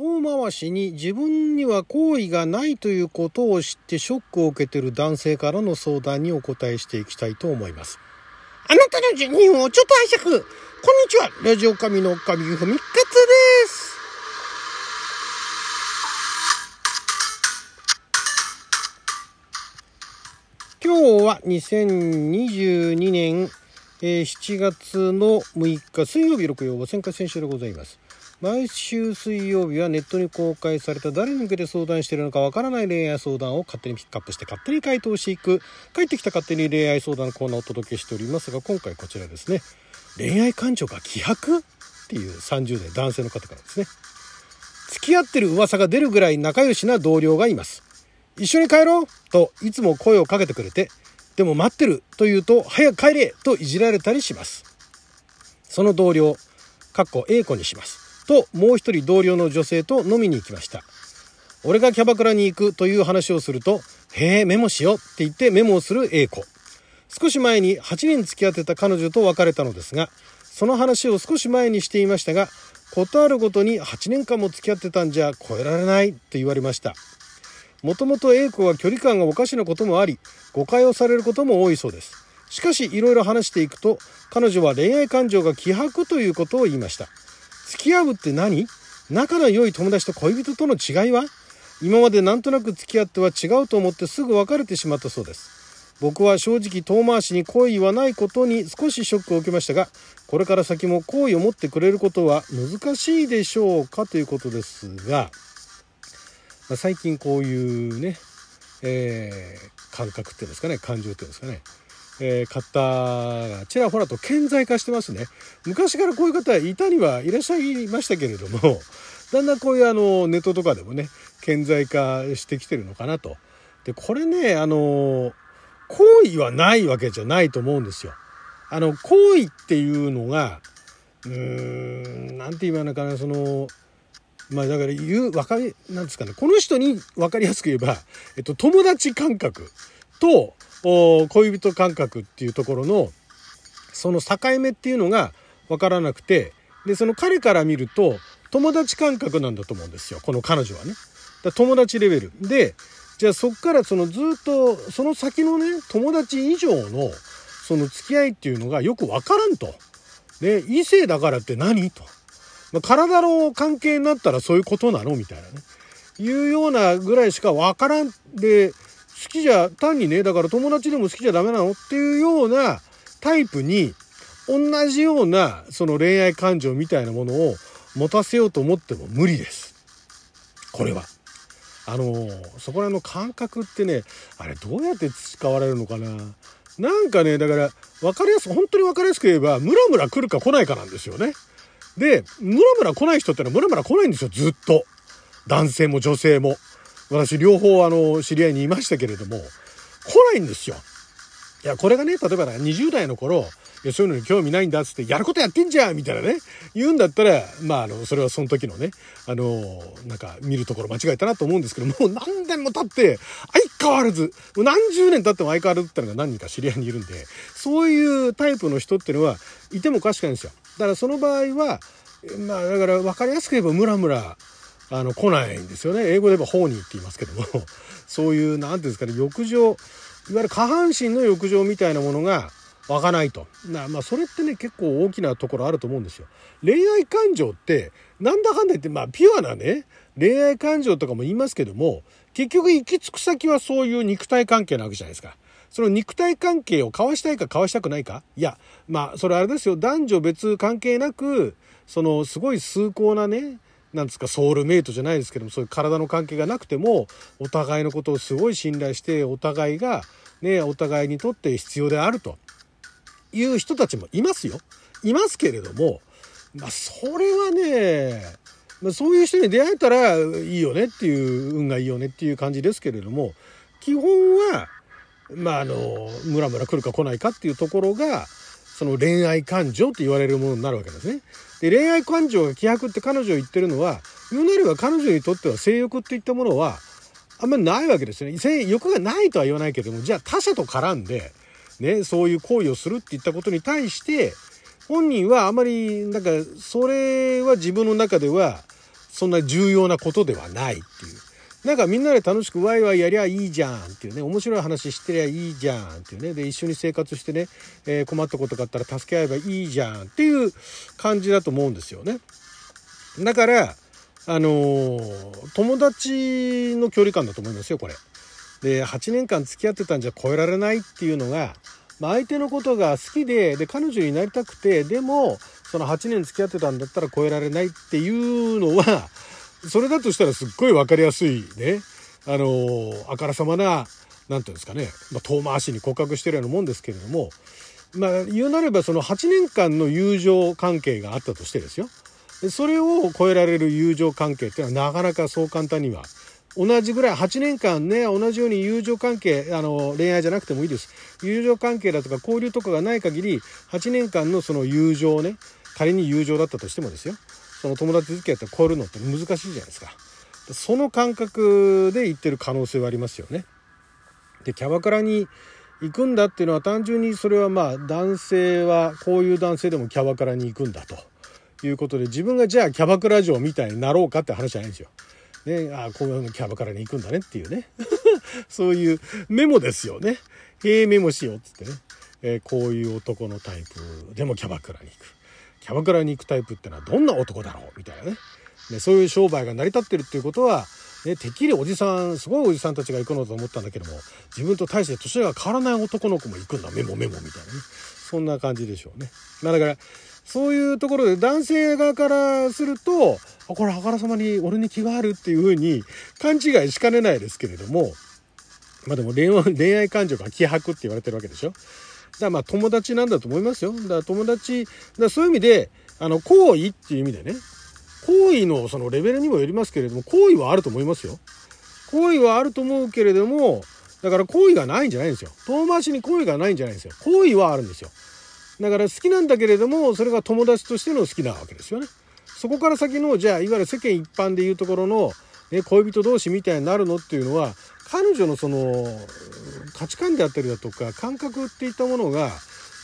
遠回しに自分には好意がないということを知ってショックを受けている男性からの相談にお答えしていきたいと思います。あなたの12分をちょっと拝借こんにちはラジオ神の神ふみかつです今日は2022年7月の6日水曜日6曜千回選手でございます。毎週水曜日はネットに公開された誰に向けて相談してるのかわからない恋愛相談を勝手にピックアップして勝手に回答していく。帰ってきた勝手に恋愛相談のコーナーをお届けしておりますが今回こちらですね。恋愛感情が希薄っていう30代男性の方からですね。付き合ってる噂が出るぐらい仲良しな同僚がいます。一緒に帰ろうといつも声をかけてくれてでも待ってると言うと早く帰れといじられたりします。その同僚かっこ A 子にします。ともう一人同僚の女性と飲みに行きました。俺がキャバクラに行くという話をするとへえメモしようって言ってメモをする A 子。少し前に8年付き合ってた彼女と別れたのですがその話を少し前にしていましたが事あるごとに8年間も付き合ってたんじゃ超えられないと言われました。もともと A 子は距離感がおかしなこともあり誤解をされることも多いそうです。しかしいろいろ話していくと彼女は恋愛感情が希薄ということを言いました。付き合うって何？仲の良い友達と恋人との違いは？今までなんとなく付き合っては違うと思ってすぐ別れてしまったそうです。僕は正直遠回しに好意はないことに少しショックを受けましたが、これから先も好意を持ってくれることは難しいでしょうかということですが、まあ、最近こういうね、えー、感覚っていうんですかね、感情っていうんですかね、え、方がちらほらと顕在化してますね。昔からこういう方いたにはいらっしゃいましたけれども、だんだんこういうあのネットとかでもね、顕在化してきてるのかなと。で、これね、あの、好意はないわけじゃないと思うんですよ。あの、好意っていうのが、うーん、なんて言うのかな、その、まあだから言う、わかり、なんですかね、この人に分かりやすく言えば、えっと、友達感覚と、恋人感覚っていうところのその境目っていうのが分からなくてでその彼から見ると友達感覚なんだと思うんですよこの彼女はね。だ友達レベルでじゃあそっからそのずっとその先のね友達以上のその付き合いっていうのがよく分からんと。で異性だからって何？と。まあ、体の関係になったらそういうことなの？みたいなね。いうようなぐらいしか分からんで好きじゃ、単にね、だから友達でも好きじゃダメなのっていうようなタイプに、同じようなその恋愛感情みたいなものを持たせようと思っても無理です。これは。あの、そこら辺の感覚ってね、あれどうやって培われるのかな。なんかね、だから、分かりやすく、本当に分かりやすく言えば、ムラムラ来るか来ないかなんですよね。で、ムラムラ来ない人ってのはムラムラ来ないんですよ、ずっと。男性も女性も。私両方あの知り合いにいましたけれども来ないんですよ。いやこれがね例えば20代の頃いやそういうのに興味ないんだっつってやることやってんじゃんみたいなね言うんだったらまああのそれはその時のねあのなんか見るところ間違えたなと思うんですけどもう何年も経って相変わらず何十年経っても相変わらずってのが何人か知り合いにいるんでそういうタイプの人っていうのはいてもおかしくないんですよ。だからその場合はまあだから分かりやすく言えばムラムラあの来ないんですよね。英語で言えばホーニーって言いますけども。そういう何ていうんですかね浴場いわゆる下半身の浴場みたいなものが湧かないと。なまあそれってね結構大きなところあると思うんですよ。恋愛感情ってなんだかんだ言ってまあピュアなね恋愛感情とかも言いますけども結局行き着く先はそういう肉体関係なわけじゃないですか。その肉体関係を交わしたいか交わしたくないか。いやまあそれあれですよ。男女別関係なくそのすごい崇高なねなんですかソウルメイトじゃないですけどもそういう体の関係がなくてもお互いのことをすごい信頼してお互いがねお互いにとって必要であると。いう人たちもいますよ。いますけれどもまあそれはね、まあ、そういう人に出会えたらいいよねっていう運がいいよねっていう感じですけれども基本はまああのムラムラ来るか来ないかっていうところがその恋愛感情って言われるものになるわけですね。で恋愛感情が希薄って彼女を言ってるのは言うなれば彼女にとっては性欲っていったものはあんまりないわけですよね。性欲がないとは言わないけどもじゃあ他者と絡んで、ね、そういう行為をするっていったことに対して本人はあまりなんかそれは自分の中ではそんな重要なことではないっていう。なんかみんなで楽しくワイワイやりゃいいじゃんっていうね、面白い話してりゃいいじゃんっていうね、で、一緒に生活してね、えー、困ったことがあったら助け合えばいいじゃんっていう感じだと思うんですよね。だから、あのー、友達の距離感だと思いますよ、これ。で、8年間付き合ってたんじゃ超えられないっていうのが、まあ、相手のことが好きで、で、彼女になりたくて、でも、その8年付き合ってたんだったら超えられないっていうのは、それだとしたらすっごい分かりやすいね、あのー、あからさまな、なんていうんですかね、まあ、遠回しに告白してるようなもんですけれども、まあ、言うなればその8年間の友情関係があったとしてですよ。それを超えられる友情関係っていうのはなかなかそう簡単には同じぐらい8年間ね同じように友情関係あの恋愛じゃなくてもいいです。友情関係だとか交流とかがない限り8年間のその友情ね仮に友情だったとしてもですよ。その友達付き合って超えるのって難しいじゃないですかその感覚で言ってる可能性はありますよねでキャバクラに行くんだっていうのは単純にそれはまあ男性はこういう男性でもキャバクラに行くんだということで自分がじゃあキャバクラ嬢みたいになろうかって話じゃないんですよ。ね、あこういうキャバクラに行くんだねっていうね そういうメモですよね。へえメモしようっつってね、えー、こういう男のタイプでもキャバクラに行く。キャバクラに行くタイプってのはどんな男だろう？みたいなねねそういう商売が成り立ってるっていうことはね、てっきりおじさんすごいおじさんたちが行くのと思ったんだけども自分と大して年が変わらない男の子も行くんだメモメモみたいなねそんな感じでしょうね。まあ、だからそういうところで男性側からすると、あ、これあからさまに俺に気があるっていうふうに勘違いしかねないですけれども、まあでも恋愛感情が希薄って言われてるわけでしょ。だからまあ友達なんだと思いますよ。だから友達、だそういう意味で、あの、好意っていう意味でね、好意のそのレベルにもよりますけれども、好意はあると思いますよ。好意はあると思うけれども、だから好意がないんじゃないんですよ。遠回しに好意がないんじゃないんですよ。好意はあるんですよ。だから好きなんだけれども、それが友達としての好きなわけですよね。そこから先の、じゃあ、いわゆる世間一般でいうところの、ね、恋人同士みたいになるのっていうのは、彼女のその、価値観であったりだとか、感覚っていったものが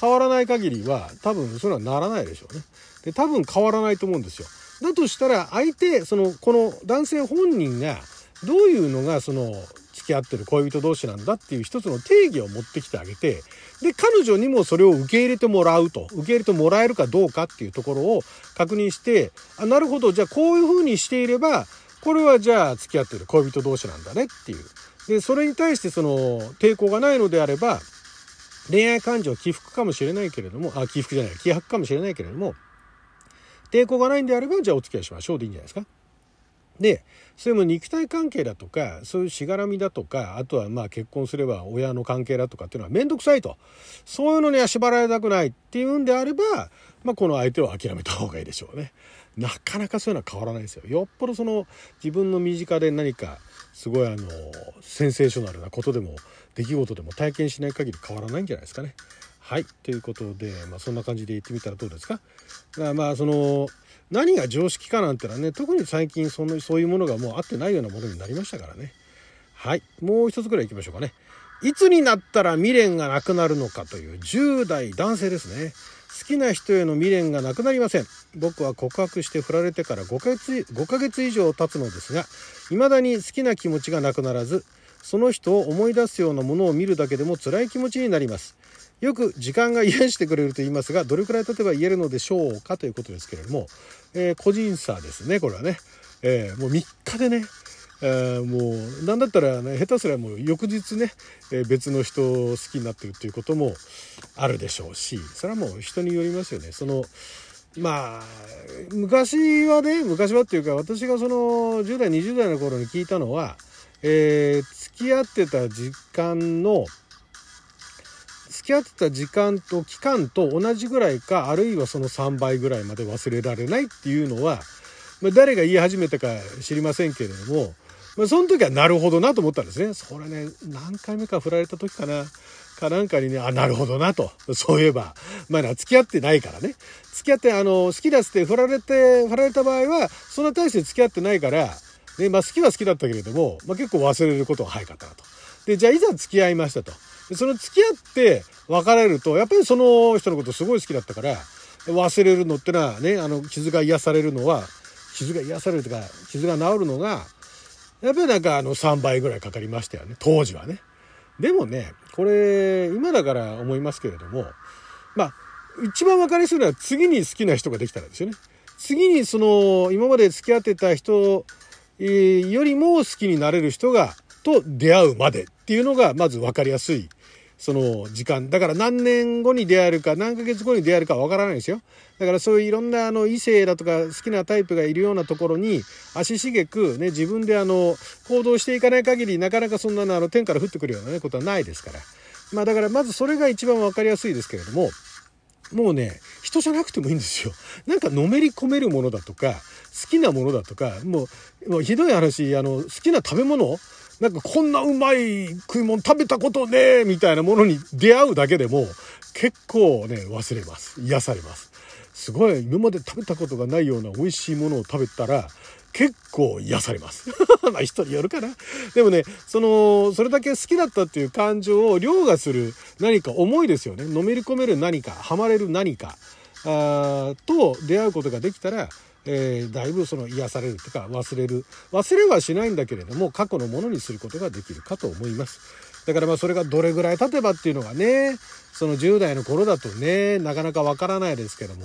変わらない限りは、多分それはならないでしょうね。で、多分変わらないと思うんですよ。だとしたら、相手、その、この男性本人が、どういうのが、その、付き合ってる恋人同士なんだっていう一つの定義を持ってきてあげて、で、彼女にもそれを受け入れてもらうと、受け入れてもらえるかどうかっていうところを確認して、あ、なるほど、じゃあこういうふうにしていれば、これはじゃあ付き合ってる恋人同士なんだねっていう。で、それに対してその抵抗がないのであれば、恋愛感情起伏かもしれないけれども、あ、起伏じゃない、希薄かもしれないけれども、抵抗がないんであれば、じゃあお付き合いしましょうでいいんじゃないですか。で、それも肉体関係だとか、そういうしがらみだとか、あとはまあ結婚すれば親の関係だとかっていうのはめんどくさいと。そういうのには縛られたくないっていうんであれば、まあこの相手を諦めた方がいいでしょうね。なかなかそういうのは変わらないですよ。よっぽどその自分の身近で何かすごいあの、センセーショナルなことでも、出来事でも体験しない限り変わらないんじゃないですかね。はい。ということで、まあそんな感じで言ってみたらどうですか？かまあその、何が常識かなんてのはね特に最近そのそういうものがもう合ってないようなものになりましたからねはいもう一つぐらい行きましょうかねいつになったら未練がなくなるのかという10代男性ですね。好きな人への未練がなくなりません。僕は告白して振られてから5ヶ月 ,5 ヶ月以上経つのですが未だに好きな気持ちがなくならずその人を思い出すようなものを見るだけでも辛い気持ちになります。よく時間が癒してくれると言いますがどれくらい経てば言えるのでしょうかということですけれども、えー、個人差ですねこれはね、えー、もう3日でね、え、もう何だったらね下手すらもう翌日ね、え別の人を好きになってるっていうこともあるでしょうしそれはもう人によりますよね。そのまあ昔はね昔はっていうか私がその10代20代の頃に聞いたのは、え付き合ってた時間の付き合ってた時間と期間と同じぐらいかあるいはその3倍ぐらいまで忘れられないっていうのは、ま、誰が言い始めたか知りませんけれども、まあ、その時はなるほどなと思ったんですね。それね何回目か振られた時かな。かなんかにね、あ、なるほどなと。そういえば。まあ、付き合ってないからね。付き合って、あの、好きだって振られて、振られた場合は、そんな大して付き合ってないから、ね、まあ好きは好きだったけれども、まあ結構忘れることが早かったなと。で、じゃあいざ付き合いましたと。でその付き合って別れると、やっぱりその人のことすごい好きだったから、忘れるのってのはね、あの、傷が癒されるのは傷が癒されるとか傷が治るのがやっぱりなんかあの3倍ぐらいかかりましたよね当時はね。でもねこれ今だから思いますけれどもまあ一番分かりやすいのは次に好きな人ができたらですよね。次にその今まで付き合ってた人よりも好きになれる人がと出会うまでっていうのがまず分かりやすいその時間。だから何年後に出会えるか何ヶ月後に出会えるかわからないですよ。だからそういういろんなあの異性だとか好きなタイプがいるようなところに足しげくね自分であの行動していかない限りなかなかそんなのあの天から降ってくるような、ね、ことはないですから。まあだからまずそれが一番分かりやすいですけれどももうね人じゃなくてもいいんですよ。なんかのめり込めるものだとか好きなものだとかもうもうひどい話あの好きな食べ物なんかこんなうまい食い物食べたことねえみたいなものに出会うだけでも結構ね忘れます。癒されます。すごい今まで食べたことがないような美味しいものを食べたら結構癒されます。まあ人によるかな。でもねそのそれだけ好きだったっていう感情を凌駕する何か思いですよね。のめり込める何かハマれる何かあと出会うことができたらえー、だいぶその癒されるというか忘れる。忘れはしないんだけれども過去のものにすることができるかと思います。だからまあそれがどれぐらい経てばっていうのがねその10代の頃だとねなかなかわからないですけども。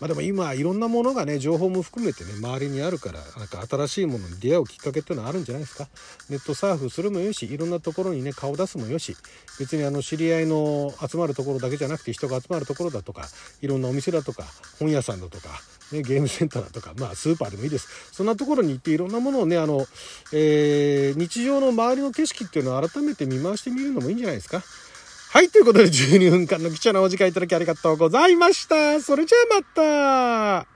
まあでも今いろんなものがね情報も含めてね周りにあるからなんか新しいものに出会うきっかけっていうのはあるんじゃないですかネットサーフするもよしいろんなところにね顔出すもよし別にあの知り合いの集まるところだけじゃなくて人が集まるところだとかいろんなお店だとか本屋さんだとかね、ゲームセンターだとか、まあ、スーパーでもいいです。そんなところに行っていろんなものをね、あの、えー、日常の周りの景色っていうのを改めて見回してみるのもいいんじゃないですか。はい、ということで12分間の貴重なお時間いただきありがとうございました。それじゃあまた